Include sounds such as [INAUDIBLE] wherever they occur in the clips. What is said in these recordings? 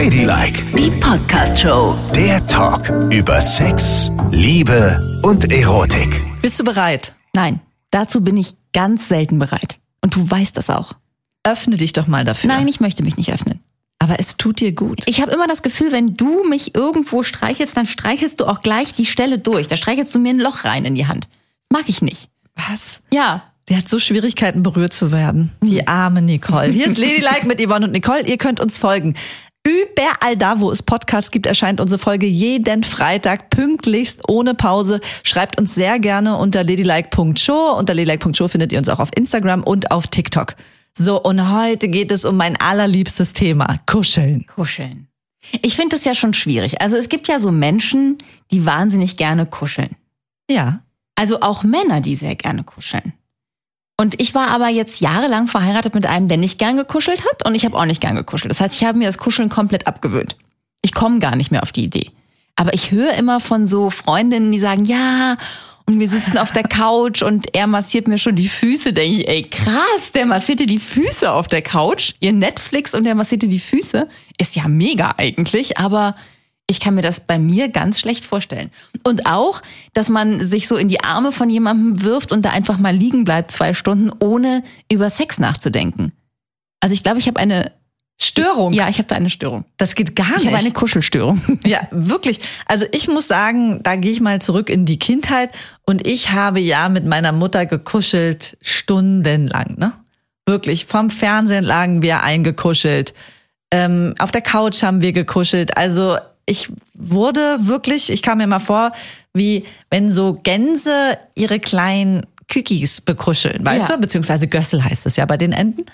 Ladylike, Die Podcast-Show. der Talk über Sex, Liebe und Erotik. Bist du bereit? Nein, dazu bin ich ganz selten bereit. Und du weißt das auch. Öffne dich doch mal dafür. Nein, ich möchte mich nicht öffnen. Aber es tut dir gut. Ich habe immer das Gefühl, wenn du mich irgendwo streichelst, dann streichelst du auch gleich die Stelle durch. Da streichelst du mir ein Loch rein in die Hand. Das mag ich nicht. Was? Ja. Die hat so Schwierigkeiten, berührt zu werden. Die arme Nicole. Hier ist Ladylike mit Yvonne und Nicole. Ihr könnt uns folgen. Überall da, wo es Podcasts gibt, erscheint unsere Folge jeden Freitag pünktlichst ohne Pause. Schreibt uns sehr gerne unter ladylike.show. Unter ladylike.show findet ihr uns auch auf Instagram und auf TikTok. So, und heute geht es um mein allerliebstes Thema. Kuscheln. Kuscheln. Ich finde das ja schon schwierig. Also es gibt ja so Menschen, die wahnsinnig gerne kuscheln. Ja. Also auch Männer, die sehr gerne kuscheln. Und ich war aber jetzt jahrelang verheiratet mit einem, der nicht gern gekuschelt hat und ich habe auch nicht gern gekuschelt. Das heißt, ich habe mir das Kuscheln komplett abgewöhnt. Ich komme gar nicht mehr auf die Idee. Aber ich höre immer von so Freundinnen, die sagen, ja, und wir sitzen auf der Couch und er massiert mir schon die Füße. Denke ich, ey, krass, der massierte die Füße auf der Couch. Ihr Netflix und der massierte die Füße. Ist ja mega eigentlich, aber ich kann mir das bei mir ganz schlecht vorstellen. Und auch, dass man sich so in die Arme von jemandem wirft und da einfach mal liegen bleibt zwei Stunden, ohne über Sex nachzudenken. Also ich glaube, ich habe eine Störung. Ja, ich habe da eine Störung. Das geht gar Ich nicht. habe eine Kuschelstörung. [LAUGHS] Ja, wirklich. Also ich muss sagen, da gehe ich mal zurück in die Kindheit und ich habe ja mit meiner Mutter gekuschelt stundenlang, ne? Wirklich. Vom Fernsehen lagen wir eingekuschelt. Ähm, auf der Couch haben wir gekuschelt. Also ich wurde wirklich, ich kam mir mal vor, wie wenn so Gänse ihre kleinen Kükis bekuscheln, weißt Ja. du? Beziehungsweise Gössel heißt es ja bei den Enten.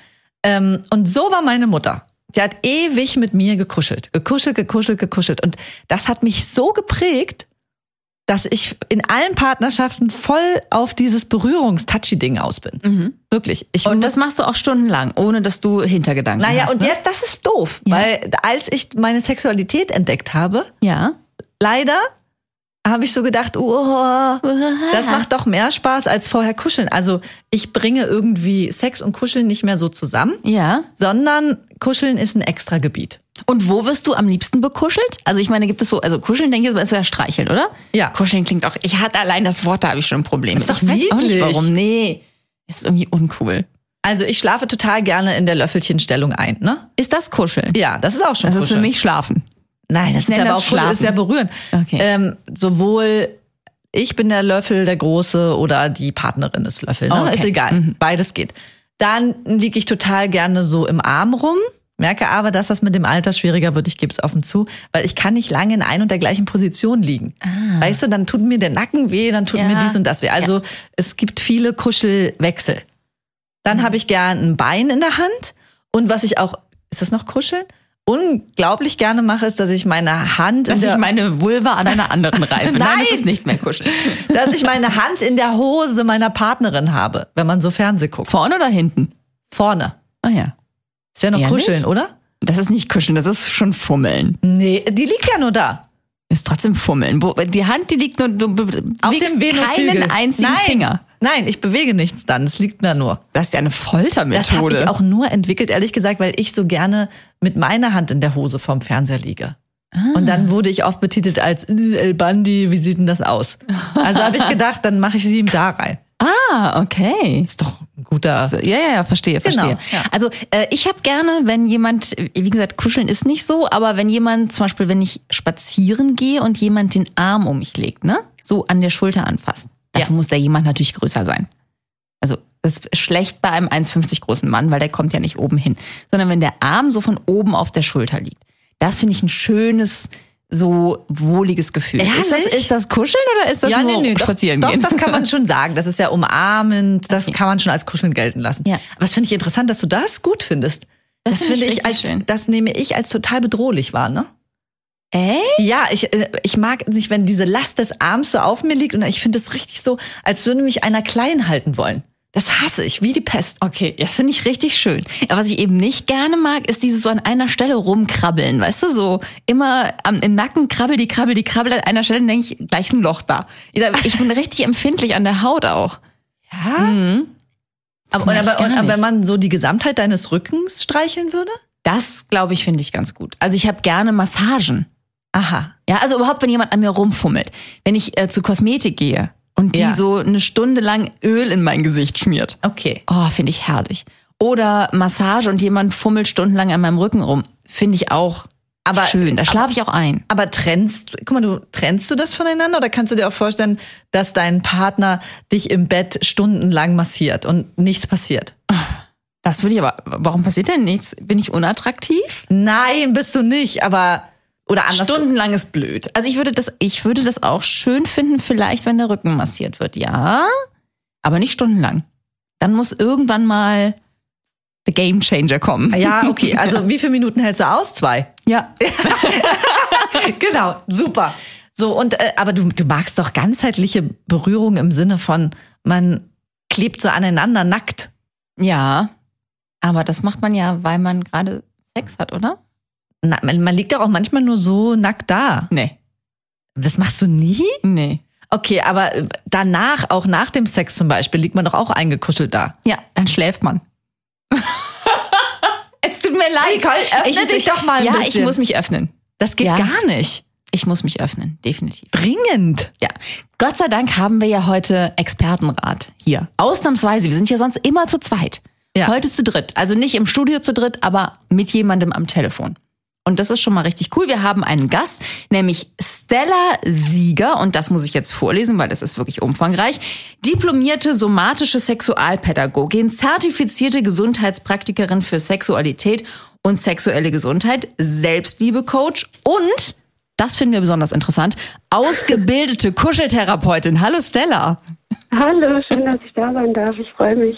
Ähm, und so war meine Mutter. Die hat ewig mit mir gekuschelt. Gekuschelt, gekuschelt, gekuschelt. Und das hat mich so geprägt, dass ich in allen Partnerschaften voll auf dieses Berührungs-Touchy-Ding aus bin. Wirklich. Ich Und das machst du auch stundenlang, ohne dass du Hintergedanken naja, hast. und ne? jetzt, das ist doof, Ja. weil als ich meine Sexualität entdeckt habe, Ja. leider habe ich so gedacht, oh, das macht doch mehr Spaß als vorher kuscheln. Also ich bringe irgendwie Sex und Kuscheln nicht mehr so zusammen, Ja. sondern Kuscheln ist ein extra Gebiet. Und wo wirst du am liebsten bekuschelt? Also ich meine, gibt es so, also kuscheln denke ich, ist ja streicheln, oder? Ja. Kuscheln klingt auch, ich hatte allein das Wort, da habe ich schon ein Problem. Ist doch ich weiß auch nicht warum. Nee, ist irgendwie uncool. Also ich schlafe total gerne in der Löffelchenstellung ein, ne? Ist das Kuscheln? Ja, das ist auch schon Das ist für Kuscheln. mich Schlafen. Nein, das ist ja aber auch Kuscheln, das ist ja Schlafen. berühren. Okay. Ähm, sowohl ich bin der Löffel, der Große, oder die Partnerin ist Löffel. Ne? Oh, okay. Ist egal. Beides geht. Dann liege ich total gerne so im Arm rum. Merke aber, dass das mit dem Alter schwieriger wird. Ich gebe es offen zu, weil ich kann nicht lange in ein und der gleichen Position liegen. Weißt du, dann tut mir der Nacken weh, dann tut Ah. Ja. mir dies und das weh. Also es gibt viele Kuschelwechsel. Dann habe ich gern ein Bein in der Hand und was ich auch, ist das noch Kuscheln? Unglaublich gerne mache, ist, dass ich meine Hand Dass ich meine Vulva an einer anderen reife. Nein, [LAUGHS] Nein. das ist nicht mehr Kuscheln. [LAUGHS] dass ich meine Hand in der Hose meiner Partnerin habe, wenn man so Fernseh guckt. Vorne oder hinten? Vorne. Ah ja. Ist ja noch Ehrlich? Kuscheln, oder? Das ist nicht Kuscheln, das ist schon Fummeln. Nee, die liegt ja nur da. Ist trotzdem Fummeln. Die Hand, die liegt nur, du bewegst Auf dem Venushügel. keinen einzigen Nein. Finger. Nein, ich bewege nichts dann. Es liegt da nur. Das ist ja eine Das Foltermethode. habe ich auch nur entwickelt, ehrlich gesagt, weil ich so gerne mit meiner Hand in der Hose vorm Fernseher liege. Und dann wurde ich oft betitelt als äh, El Bandi, wie sieht denn das aus? Also habe ich [LAUGHS] gedacht, dann mache ich sie ihm da rein. Ah, okay. Ist doch guter. So, ja, ja, ja, verstehe, Genau, verstehe. ja. Also äh, ich habe gerne, wenn jemand, wie gesagt, kuscheln ist nicht so, aber wenn jemand, zum Beispiel, wenn ich spazieren gehe und jemand den Arm um mich legt, ne, so an der Schulter anfasst, dafür Ja. muss der jemand natürlich größer sein. Also das ist schlecht bei einem 1,50 großen Mann, weil der kommt ja nicht oben hin, sondern wenn der Arm so von oben auf der Schulter liegt, das finde ich ein schönes so wohliges Gefühl. Ist das, Ehrlich? ist das Kuscheln oder ist das nur doch, spazieren doch, gehen? das kann man [LAUGHS] schon sagen. Das ist ja umarmend, das kann man schon als Kuscheln gelten lassen. Ja. Aber das finde ich interessant, dass du das gut findest. Das Das, finde ich als, schön. das nehme ich als total bedrohlich wahr, ne? Echt? Ja, ich, äh, ich mag nicht, wenn diese Last des Arms so auf mir liegt und ich finde es richtig so, als würde mich einer klein halten wollen. Das hasse ich, wie die Pest. Okay, das finde ich richtig schön. Aber was ich eben nicht gerne mag, ist dieses so an einer Stelle rumkrabbeln. Weißt du, so immer am, im Nacken krabbel die krabbel die krabbel an einer Stelle, denke ich, gleich ist ein Loch da. Ich, sag, ich bin richtig empfindlich an der Haut auch. Ja. Aber, mag ich aber, gar aber wenn man so die Gesamtheit deines Rückens streicheln würde? Das, glaube ich, finde ich ganz gut. Also ich habe gerne Massagen. Aha. Ja, also überhaupt, wenn jemand an mir rumfummelt. Wenn ich äh, zu Kosmetik gehe und die Ja. so eine Stunde lang Öl in mein Gesicht schmiert. Okay. Oh, finde ich herrlich. Oder Massage und jemand fummelt stundenlang an meinem Rücken rum. Finde ich auch Aber- schön. Da schlafe ich auch ein. Aber trennst, guck mal, du trennst du das voneinander oder kannst du dir auch vorstellen, dass dein Partner dich im Bett stundenlang massiert und nichts passiert? Das würde ich aber, warum passiert denn nichts? Bin ich unattraktiv? Nein, bist du nicht, aber oder anders. Stundenlang ist blöd. Also ich würde das, ich würde das auch schön finden, vielleicht, wenn der Rücken massiert wird, ja. Aber nicht stundenlang. Dann muss irgendwann mal der Game Changer kommen. Ja, okay. [LAUGHS] Also wie viele Minuten hältst du aus? Zwei. Ja. [LAUGHS] Genau, super. So und äh, aber du, du magst doch ganzheitliche Berührung im Sinne von man klebt so aneinander nackt. Ja. Aber das macht man ja, weil man gerade Sex hat, oder? Na, man, man liegt doch auch manchmal nur so nackt da. Nee. Das machst du nie? Nee. Okay, aber äh, danach, auch nach dem Sex zum Beispiel, liegt man doch auch eingekuschelt da. Ja, dann schläft man. [LAUGHS] es tut mir leid. Nicole, öffne dich doch mal ein Ja, ich bisschen. muss mich öffnen. Das geht Ja. gar nicht. Ich muss mich öffnen, definitiv. Dringend. Ja, Gott sei Dank haben wir ja heute Expertenrat hier. Ausnahmsweise, wir sind ja sonst immer zu zweit. Ja. Heute zu dritt. Also nicht im Studio zu dritt, aber mit jemandem am Telefon. Und das ist schon mal richtig cool. Wir haben einen Gast, nämlich Stella Sieger. Und das muss ich jetzt vorlesen, weil das ist wirklich umfangreich. Diplomierte somatische Sexualpädagogin, zertifizierte Gesundheitspraktikerin für Sexualität und sexuelle Gesundheit, Selbstliebe-Coach und, das finden wir besonders interessant, ausgebildete Kuscheltherapeutin. Hallo Stella. Hallo, schön, dass ich da sein darf. Ich freue mich.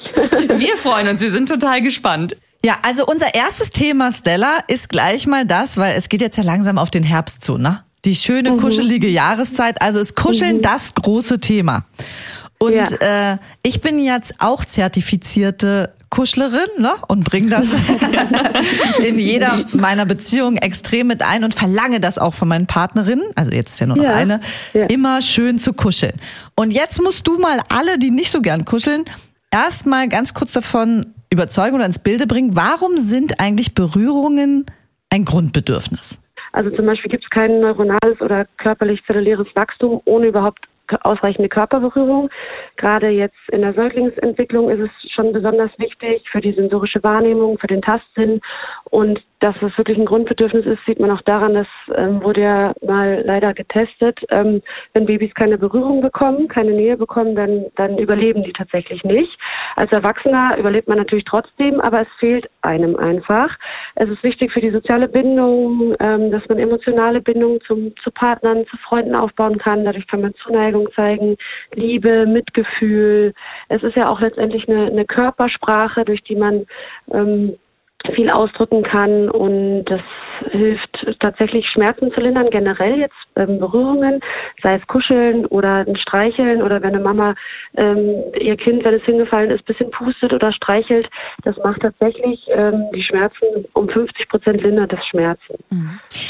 Wir freuen uns, wir sind total gespannt. Ja, also unser erstes Thema, Stella, ist gleich mal das, weil es geht jetzt ja langsam auf den Herbst zu, ne? Die schöne, kuschelige Jahreszeit. Also ist Kuscheln das große Thema. Und äh, ich bin jetzt auch zertifizierte Kuschlerin ne? und bringe das [LAUGHS] in jeder meiner Beziehungen extrem mit ein und verlange das auch von meinen Partnerinnen, also jetzt ist ja nur noch Ja, eine, ja. immer schön zu kuscheln. Und jetzt musst du mal alle, die nicht so gern kuscheln, erstmal ganz kurz davon überzeugen oder ins Bilde bringen, warum sind eigentlich Berührungen ein Grundbedürfnis? Also zum Beispiel gibt es kein neuronales oder körperlich-zelluläres Wachstum ohne überhaupt ausreichende Körperberührung. Gerade jetzt in der Säuglingsentwicklung ist es schon besonders wichtig für die sensorische Wahrnehmung, für den Tastsinn. Und dass es wirklich ein Grundbedürfnis ist, sieht man auch daran, dass ähm, wurde ja mal leider getestet, ähm, wenn Babys keine Berührung bekommen, keine Nähe bekommen, dann, dann überleben die tatsächlich nicht. Als Erwachsener überlebt man natürlich trotzdem, aber es fehlt einem einfach. Es ist wichtig für die soziale Bindung, ähm, dass man emotionale Bindung zum, zu Partnern, zu Freunden aufbauen kann. Dadurch kann man Zuneigung zeigen, Liebe, Mitgefühl. Es ist ja auch letztendlich eine, eine Körpersprache, durch die man ähm, viel ausdrücken kann und das hilft tatsächlich Schmerzen zu lindern, generell jetzt ähm, Berührungen, sei es Kuscheln oder ein Streicheln oder wenn eine Mama ähm, ihr Kind, wenn es hingefallen ist, bisschen pustet oder streichelt, das macht tatsächlich ähm, die Schmerzen um 50 Prozent lindert das Schmerzen.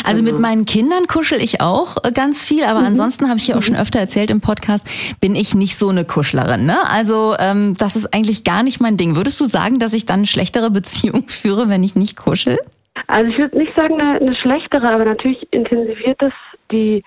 Also mit meinen Kindern kuschel ich auch äh, ganz viel, aber ansonsten habe ich ja auch schon öfter erzählt im Podcast, bin ich nicht so eine Kuschlerin. Ne? Also ähm, das ist eigentlich gar nicht mein Ding. Würdest du sagen, dass ich dann eine schlechtere [LAUGHS] Beziehung führe, wenn ich nicht kuschel? Also ich würde nicht sagen eine, eine schlechtere, aber natürlich intensiviert es die,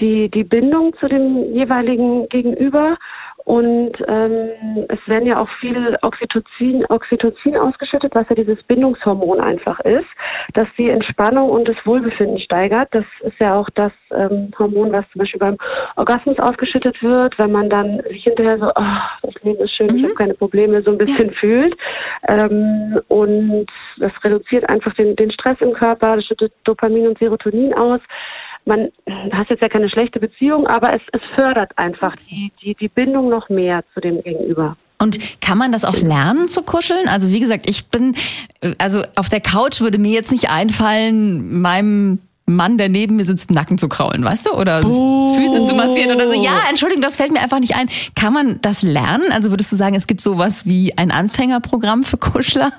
die, die Bindung zu dem jeweiligen Gegenüber. Und ähm, es werden ja auch viel Oxytocin, Oxytocin ausgeschüttet, was ja dieses Bindungshormon einfach ist, das die Entspannung und das Wohlbefinden steigert. Das ist ja auch das ähm, Hormon, was zum Beispiel beim Orgasmus ausgeschüttet wird, wenn man dann sich hinterher so, ah, das Leben ist schön, ich habe keine Probleme, so ein bisschen fühlt. Ähm, und das reduziert einfach den, den Stress im Körper, das schüttet Dopamin und Serotonin aus. Man hat jetzt ja keine schlechte Beziehung, aber es, es fördert einfach die, die, die Bindung noch mehr zu dem Gegenüber. Und kann man das auch lernen zu kuscheln? Also wie gesagt, ich bin, äh, also auf der Couch würde mir jetzt nicht einfallen, meinem Mann, der neben mir sitzt, Nacken zu kraulen, weißt du? Oder Füße zu massieren oder so. Ja, Entschuldigung, das fällt mir einfach nicht ein. Kann man das lernen? Also würdest du sagen, es gibt sowas wie ein Anfängerprogramm für Kuschler?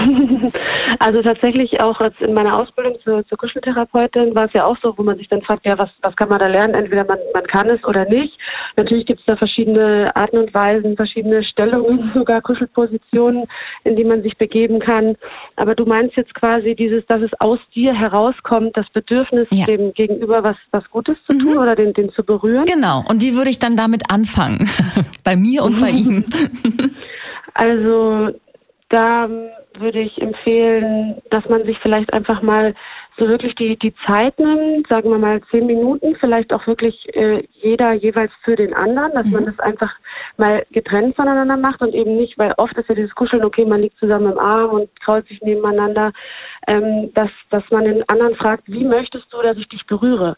[LAUGHS] Also tatsächlich auch in meiner Ausbildung zur, zur Kuscheltherapeutin war es ja auch so, wo man sich dann fragt, ja, was, was kann man da lernen? Entweder man, man kann es oder nicht. Natürlich gibt es da verschiedene Arten und Weisen, verschiedene Stellungen, [LAUGHS] sogar Kuschelpositionen, in die man sich begeben kann. Aber du meinst jetzt quasi dieses, dass es aus dir herauskommt, das Bedürfnis, Ja. dem Gegenüber was, was Gutes zu tun oder den, den zu berühren. Genau. Und wie würde ich dann damit anfangen? [LAUGHS] bei mir und bei ihm. Also da würde ich empfehlen, dass man sich vielleicht einfach mal so wirklich die, die Zeit nimmt, sagen wir mal zehn Minuten, vielleicht auch wirklich äh, jeder jeweils für den anderen, dass man das einfach mal getrennt voneinander macht und eben nicht, weil oft ist ja dieses Kuscheln, okay, man liegt zusammen im Arm und krault sich nebeneinander, ähm, dass, dass man den anderen fragt, wie möchtest du, dass ich dich berühre?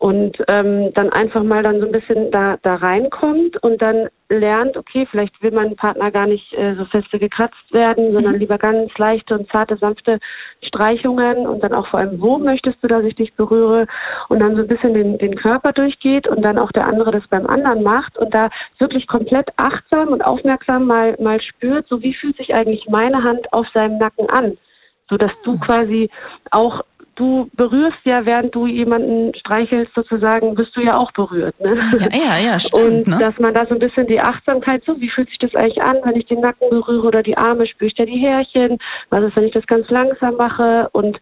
Und ähm, dann einfach mal dann so ein bisschen da, da reinkommt und dann lernt, okay, vielleicht will mein Partner gar nicht äh, so feste gekratzt werden, sondern lieber ganz leichte und zarte, sanfte Streichungen und dann auch vor allem, wo möchtest du, dass ich dich berühre und dann so ein bisschen den, den Körper durchgeht und dann auch der andere das beim anderen macht und da wirklich komplett achtsam und aufmerksam mal, mal spürt, so wie fühlt sich eigentlich meine Hand auf seinem Nacken an, so dass du quasi auch du berührst ja, während du jemanden streichelst, sozusagen, bist du ja auch berührt. Ne? Ja, ja, ja, [LAUGHS] stimmt. Und Ne? dass man da so ein bisschen die Achtsamkeit, so wie fühlt sich das eigentlich an, wenn ich den Nacken berühre oder die Arme, spüre ich da die Härchen, was ist, wenn ich das ganz langsam mache und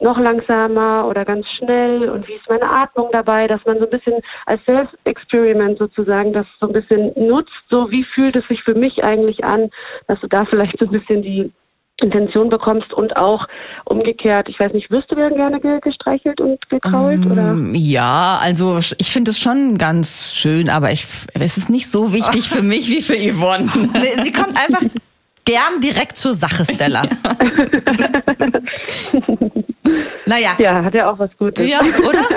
noch langsamer oder ganz schnell und wie ist meine Atmung dabei, dass man so ein bisschen als Self-Experiment sozusagen das so ein bisschen nutzt, so wie fühlt es sich für mich eigentlich an, dass du da [LAUGHS] vielleicht so ein bisschen die Intention bekommst und auch umgekehrt, ich weiß nicht, wirst du gerne ge- gestreichelt und gekrault oder? Mm, Ja, also ich finde es schon ganz schön, aber ich, es ist nicht so wichtig für mich wie für Yvonne. [LAUGHS] Sie kommt einfach gern direkt zur Sache, Stella. [LAUGHS] naja, Ja, hat ja auch was Gutes. Ja, oder? [LAUGHS]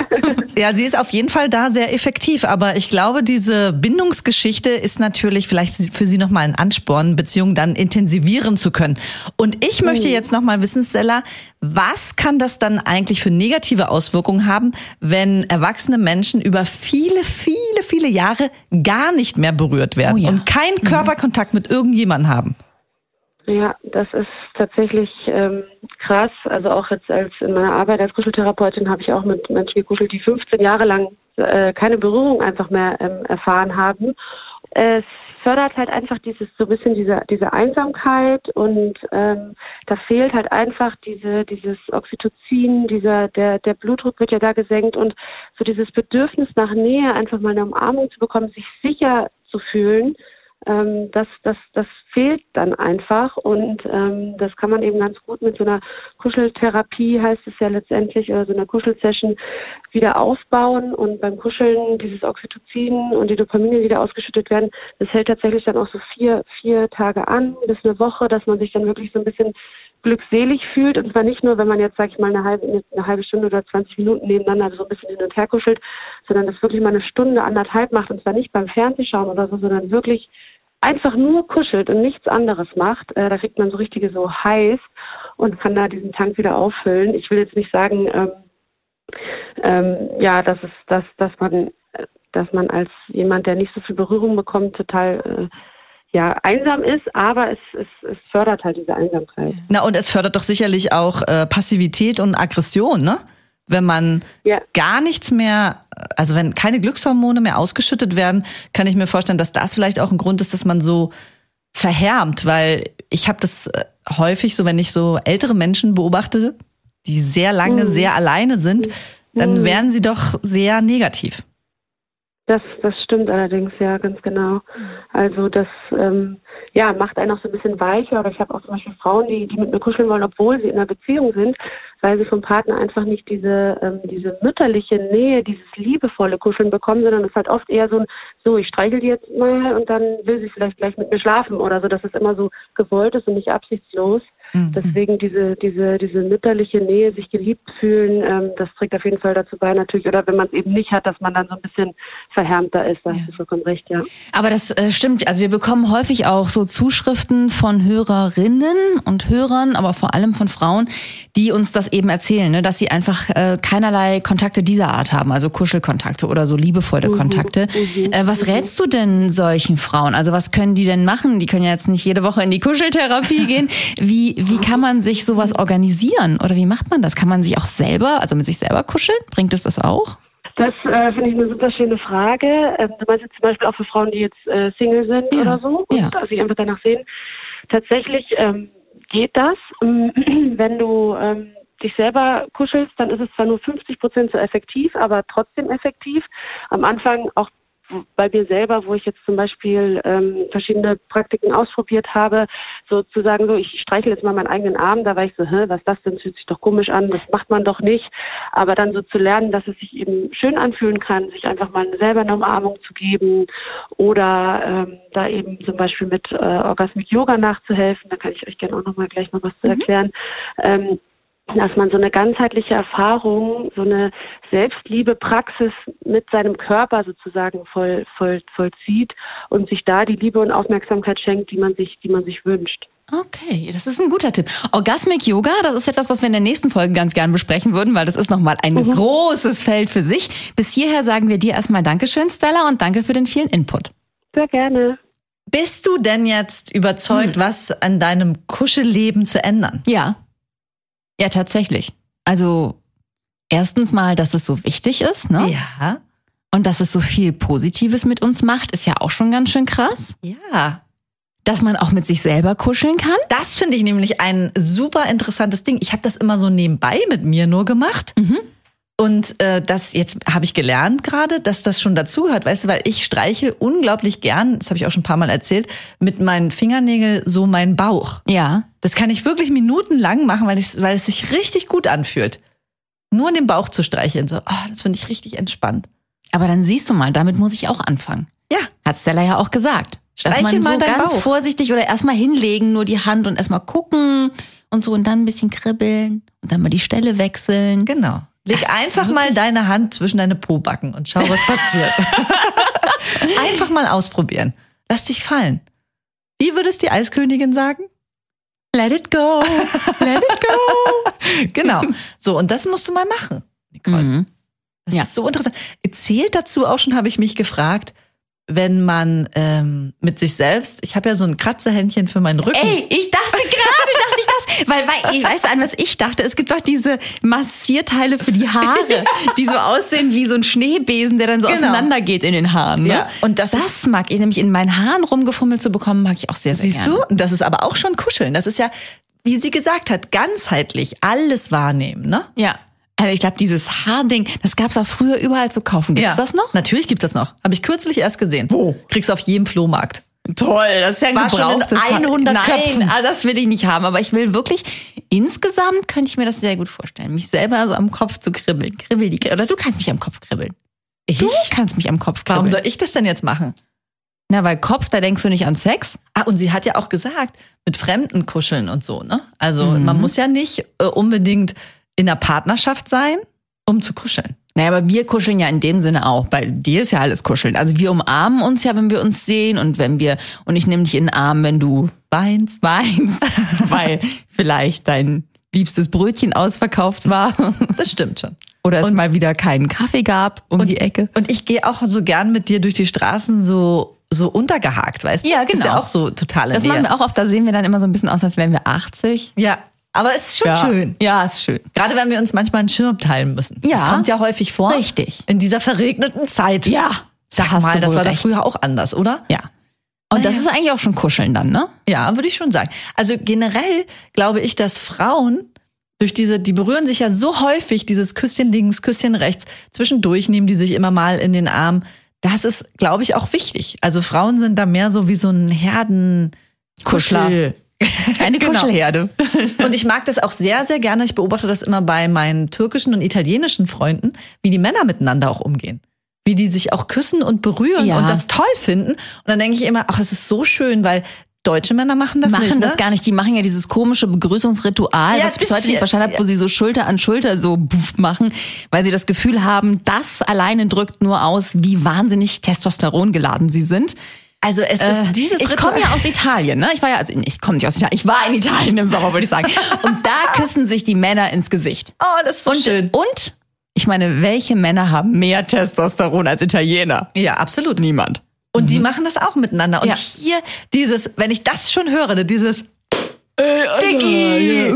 Ja, sie ist auf jeden Fall da sehr effektiv, aber ich glaube, diese Bindungsgeschichte ist natürlich vielleicht für sie nochmal ein Ansporn, Beziehungen dann intensivieren zu können. Und ich möchte jetzt nochmal wissen, Stella, was kann das dann eigentlich für negative Auswirkungen haben, wenn erwachsene Menschen über viele, viele, viele Jahre gar nicht mehr berührt werden Oh ja. und keinen Körperkontakt mit irgendjemandem haben? Ja, das ist tatsächlich ähm, krass. Also auch jetzt als in meiner Arbeit als Kuscheltherapeutin habe ich auch mit Menschen gekuschelt, die 15 Jahre lang äh, keine Berührung einfach mehr ähm, erfahren haben. Es fördert halt einfach dieses so ein bisschen diese diese Einsamkeit und ähm, da fehlt halt einfach diese dieses Oxytocin, dieser der der Blutdruck wird ja da gesenkt und so dieses Bedürfnis nach Nähe, einfach mal eine Umarmung zu bekommen, sich sicher zu fühlen ähm, das, das, das fehlt dann einfach und ähm, das kann man eben ganz gut mit so einer Kuscheltherapie, heißt es ja letztendlich, oder so einer Kuschelsession wieder aufbauen und beim Kuscheln dieses Oxytocin und die Dopamine, die da ausgeschüttet werden, das hält tatsächlich dann auch so vier, vier Tage an bis eine Woche, dass man sich dann wirklich so ein bisschen glückselig fühlt. Und zwar nicht nur, wenn man jetzt, sag ich mal, eine halbe, eine halbe Stunde oder 20 Minuten nebeneinander so ein bisschen hin und her kuschelt, sondern das wirklich mal eine Stunde, anderthalb macht. Und zwar nicht beim Fernsehschauen oder so, sondern wirklich einfach nur kuschelt und nichts anderes macht, äh, da kriegt man so richtige so heiß und kann da diesen Tank wieder auffüllen. Ich will jetzt nicht sagen, ähm, ähm, ja, dass es, dass, dass man, äh, dass man als jemand, der nicht so viel Berührung bekommt, total äh, ja einsam ist, aber es, es, es fördert halt diese Einsamkeit. Na, und es fördert doch sicherlich auch äh, Passivität und Aggression, ne? Wenn man Ja. gar nichts mehr, also wenn keine Glückshormone mehr ausgeschüttet werden, kann ich mir vorstellen, dass das vielleicht auch ein Grund ist, dass man so verhärmt, weil ich habe das äh, häufig so, wenn ich so ältere Menschen beobachte, die sehr lange sehr alleine sind, dann werden sie doch sehr negativ. Das, das stimmt allerdings, ja, ganz genau. Also das ähm, ja, macht einen auch so ein bisschen weicher. Aber ich habe auch zum Beispiel Frauen, die, die mit mir kuscheln wollen, obwohl sie in einer Beziehung sind, weil sie vom Partner einfach nicht diese, ähm, diese mütterliche Nähe, dieses liebevolle Kuscheln bekommen, sondern es ist halt oft eher so ein, so, ich streichel die jetzt mal und dann will sie vielleicht gleich mit mir schlafen oder so, dass es immer so gewollt ist und nicht absichtslos. Deswegen diese, diese, diese mütterliche Nähe, sich geliebt fühlen, ähm, das trägt auf jeden Fall dazu bei natürlich. Oder wenn man es eben nicht hat, dass man dann so ein bisschen verhärmter ist. Da hast du vollkommen recht, ja. Aber das äh, stimmt. Also wir bekommen häufig auch so Zuschriften von Hörerinnen und Hörern, aber vor allem von Frauen, die uns das eben erzählen, ne, dass sie einfach äh, keinerlei Kontakte dieser Art haben, also Kuschelkontakte oder so liebevolle Kontakte. Äh, was rätst du denn solchen Frauen? Also was können die denn machen? Die können ja jetzt nicht jede Woche in die Kuscheltherapie [LAUGHS] gehen. Wie, wie kann man sich sowas organisieren? Oder wie macht man das? Kann man sich auch selber, also mit sich selber kuscheln? Bringt es das auch? Das äh, finde ich eine super schöne Frage. Ähm, du meinst jetzt zum Beispiel auch für Frauen, die jetzt äh, Single sind Ja, oder so und ja. sich einfach danach sehen. Tatsächlich ähm, geht das. [CLEARS THROAT] Wenn du ähm, dich selber kuschelst, dann ist es zwar nur 50 Prozent so effektiv, aber trotzdem effektiv. Am Anfang auch bei mir selber, wo ich jetzt zum Beispiel ähm, verschiedene Praktiken ausprobiert habe, sozusagen so, ich streichel jetzt mal meinen eigenen Arm, da war ich so, hä, was ist das denn, das fühlt sich doch komisch an, das macht man doch nicht. Aber dann so zu lernen, dass es sich eben schön anfühlen kann, sich einfach mal selber eine Umarmung zu geben oder ähm, da eben zum Beispiel mit äh, Orgasmic Yoga nachzuhelfen, da kann ich euch gerne auch nochmal gleich mal was zu erklären. Ähm, dass man so eine ganzheitliche Erfahrung, so eine Selbstliebe-Praxis mit seinem Körper sozusagen voll, voll, vollzieht und sich da die Liebe und Aufmerksamkeit schenkt, die man sich, die man sich wünscht. Okay, das ist ein guter Tipp. Orgasmic Yoga, das ist etwas, was wir in der nächsten Folge ganz gern besprechen würden, weil das ist nochmal ein großes Feld für sich. Bis hierher sagen wir dir erstmal Dankeschön, Stella, und danke für den vielen Input. Sehr gerne. Bist du denn jetzt überzeugt, Hm. was an deinem Kuschelleben zu ändern? Ja. Ja, tatsächlich. Also, erstens mal, dass es so wichtig ist, ne? Ja. Und dass es so viel Positives mit uns macht, ist ja auch schon ganz schön krass. Ja. Dass man auch mit sich selber kuscheln kann. Das finde ich nämlich ein super interessantes Ding. Ich habe das immer so nebenbei mit mir nur gemacht. Und äh, das jetzt habe ich gelernt gerade, dass das schon dazugehört, weißt du, weil ich streiche unglaublich gern, das habe ich auch schon ein paar Mal erzählt, mit meinen Fingernägeln so meinen Bauch. Ja. Das kann ich wirklich minutenlang machen, weil, ich, weil es sich richtig gut anfühlt. Nur den Bauch zu streicheln, so, oh, das finde ich richtig entspannt. Aber dann siehst du mal, damit muss ich auch anfangen. Ja, Hat Stella ja auch gesagt. Dass Streichel man so mal deinen ganz Bauch. vorsichtig oder erstmal hinlegen, nur die Hand und erstmal gucken und so und dann ein bisschen kribbeln und dann mal die Stelle wechseln. genau. Leg Das einfach mal deine Hand zwischen deine Pobacken und schau, was passiert. [LAUGHS] einfach mal ausprobieren. Lass dich fallen. Wie würde es die Eiskönigin sagen? Let it go. Let it go. [LAUGHS] genau. So, und das musst du mal machen, Nicole. Mhm. Das Ja. ist so interessant. Zählt dazu auch schon, habe ich mich gefragt, wenn man ähm, mit sich selbst, ich habe ja so ein Kratzerhändchen für meinen Rücken. Ey, ich dachte gerade, dachte ich das, weil, weil ich weiß an was ich dachte. Es gibt doch diese Massierteile für die Haare, [LAUGHS] die so aussehen wie so ein Schneebesen, der dann so Genau. auseinandergeht in den Haaren. Ne? Ja, und das das mag ich nämlich in meinen Haaren rumgefummelt zu bekommen, mag ich auch sehr, sehr Siehst gerne. du? Das ist aber auch schon Kuscheln. Das ist ja, wie sie gesagt hat, ganzheitlich alles wahrnehmen, ne? Ja. Also ich glaube, dieses Haarding, das gab's auch früher überall zu kaufen. Gibt's das noch? Natürlich gibt das noch. Habe ich kürzlich erst gesehen. Wo? Kriegst du auf jedem Flohmarkt. Toll, das ist ja ein War schon in gebrauchtes Haar. 100 Nein, Köpfen. ah, das will ich nicht haben. Aber ich will wirklich, insgesamt könnte ich mir das sehr gut vorstellen, mich selber so am Kopf zu kribbeln. Kribbel die, oder du kannst mich am Kopf kribbeln. Ich? Du kannst mich am Kopf kribbeln. Warum soll ich das denn jetzt machen? Na, weil Kopf, da denkst du nicht an Sex. Ah, und sie hat ja auch gesagt, mit Fremden kuscheln und so, ne? Also Mhm. man muss ja nicht äh, unbedingt in einer Partnerschaft sein, um zu kuscheln. Naja, aber wir kuscheln ja in dem Sinne auch. Bei dir ist ja alles kuscheln. Also wir umarmen uns ja, wenn wir uns sehen und wenn wir, und ich nehme dich in den Arm, wenn du Weinst. [LAUGHS] weinst, weil vielleicht dein liebstes Brötchen ausverkauft war Das stimmt schon. oder es mal wieder keinen Kaffee gab um die Ecke. Und ich gehe auch so gern mit dir durch die Straßen so so untergehakt, weißt du? Ja, Ist ja genau. auch so totale Das Nähe. machen wir auch oft, da sehen wir dann immer so ein bisschen aus, als wären wir 80. Ja, aber es ist schon ja. schön. Ja, ist schön. Gerade wenn wir uns manchmal einen Schirm teilen müssen. Ja. Das kommt ja häufig vor. Richtig. In dieser verregneten Zeit. Ja, Sag da mal, du das war doch früher auch anders, oder? Ja. Und das Naja. ist eigentlich auch schon Kuscheln dann, ne? Ja, würde ich schon sagen. Also generell glaube ich, dass Frauen durch diese, die berühren sich ja so häufig, dieses Küsschen links, Küsschen rechts, zwischendurch nehmen die sich immer mal in den Arm. Das ist, glaube ich, auch wichtig. Also Frauen sind da mehr so wie so ein Herden Kuschler. [LAUGHS] Eine Genau. Kuschelherde. Und ich mag das auch sehr, sehr gerne. Ich beobachte das immer bei meinen türkischen und italienischen Freunden, wie die Männer miteinander auch umgehen. Wie die sich auch küssen und berühren Ja. und das toll finden. Und dann denke ich immer, ach, es ist so schön, weil deutsche Männer machen das machen nicht. das ne? gar nicht. Die machen ja dieses komische Begrüßungsritual, Ja, was ich bis heute nicht verstanden habe, ja. wo sie so Schulter an Schulter so buff machen, weil sie das Gefühl haben, das alleine drückt nur aus, wie wahnsinnig Testosteron geladen sie sind. Also es Äh, ist dieses ich komme ja aus Italien, ne? Ich war ja, also ich komme nicht aus Italien, ich war in Italien im Sommer, würde ich sagen. [LAUGHS] Und da küssen sich die Männer ins Gesicht. Oh, das ist so und, schön. und ich meine, welche Männer haben mehr Testosteron als Italiener? Ja, absolut. Niemand. Und die machen das auch miteinander. Und Ja. hier dieses, wenn ich das schon höre, ne, dieses Diggi, äh,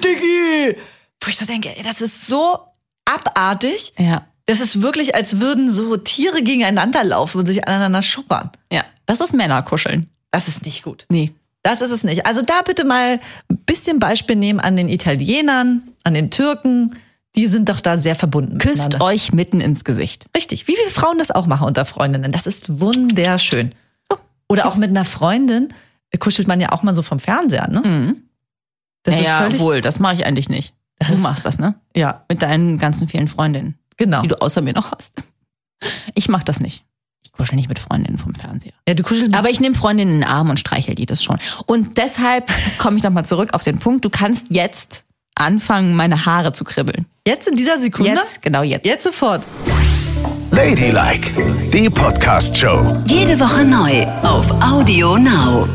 Diggi. Wo ich so denke, ey, das ist so abartig. Ja. Das ist wirklich, als würden so Tiere gegeneinander laufen und sich aneinander schuppern. Ja. Das ist Männerkuscheln. Das ist nicht gut. Nee. Das ist es nicht. Also da bitte mal ein bisschen Beispiel nehmen an den Italienern, an den Türken. Die sind doch da sehr verbunden. Küsst euch mitten ins Gesicht. Richtig. Wie viele Frauen das auch machen unter Freundinnen. Das ist wunderschön. So. Oder auch mit einer Freundin kuschelt man ja auch mal so vom Fernseher, ne? Mhm. Das ist ja, völlig. wohl, das mache ich eigentlich nicht. Das du ist- machst das, ne? Ja, Mit deinen ganzen vielen Freundinnen, genau. die du außer mir noch hast. Ich mache das nicht. Kuschel nicht mit Freundinnen vom Fernseher. Ja, du kuschelst. Aber ich nehme Freundinnen in den Arm und streichel die das schon. Und deshalb [LAUGHS] komme ich nochmal zurück auf den Punkt, du kannst jetzt anfangen, meine Haare zu kribbeln. Jetzt in dieser Sekunde? Jetzt, genau jetzt. Jetzt sofort. Ladylike, die Podcast-Show. Jede Woche neu auf Audio Now.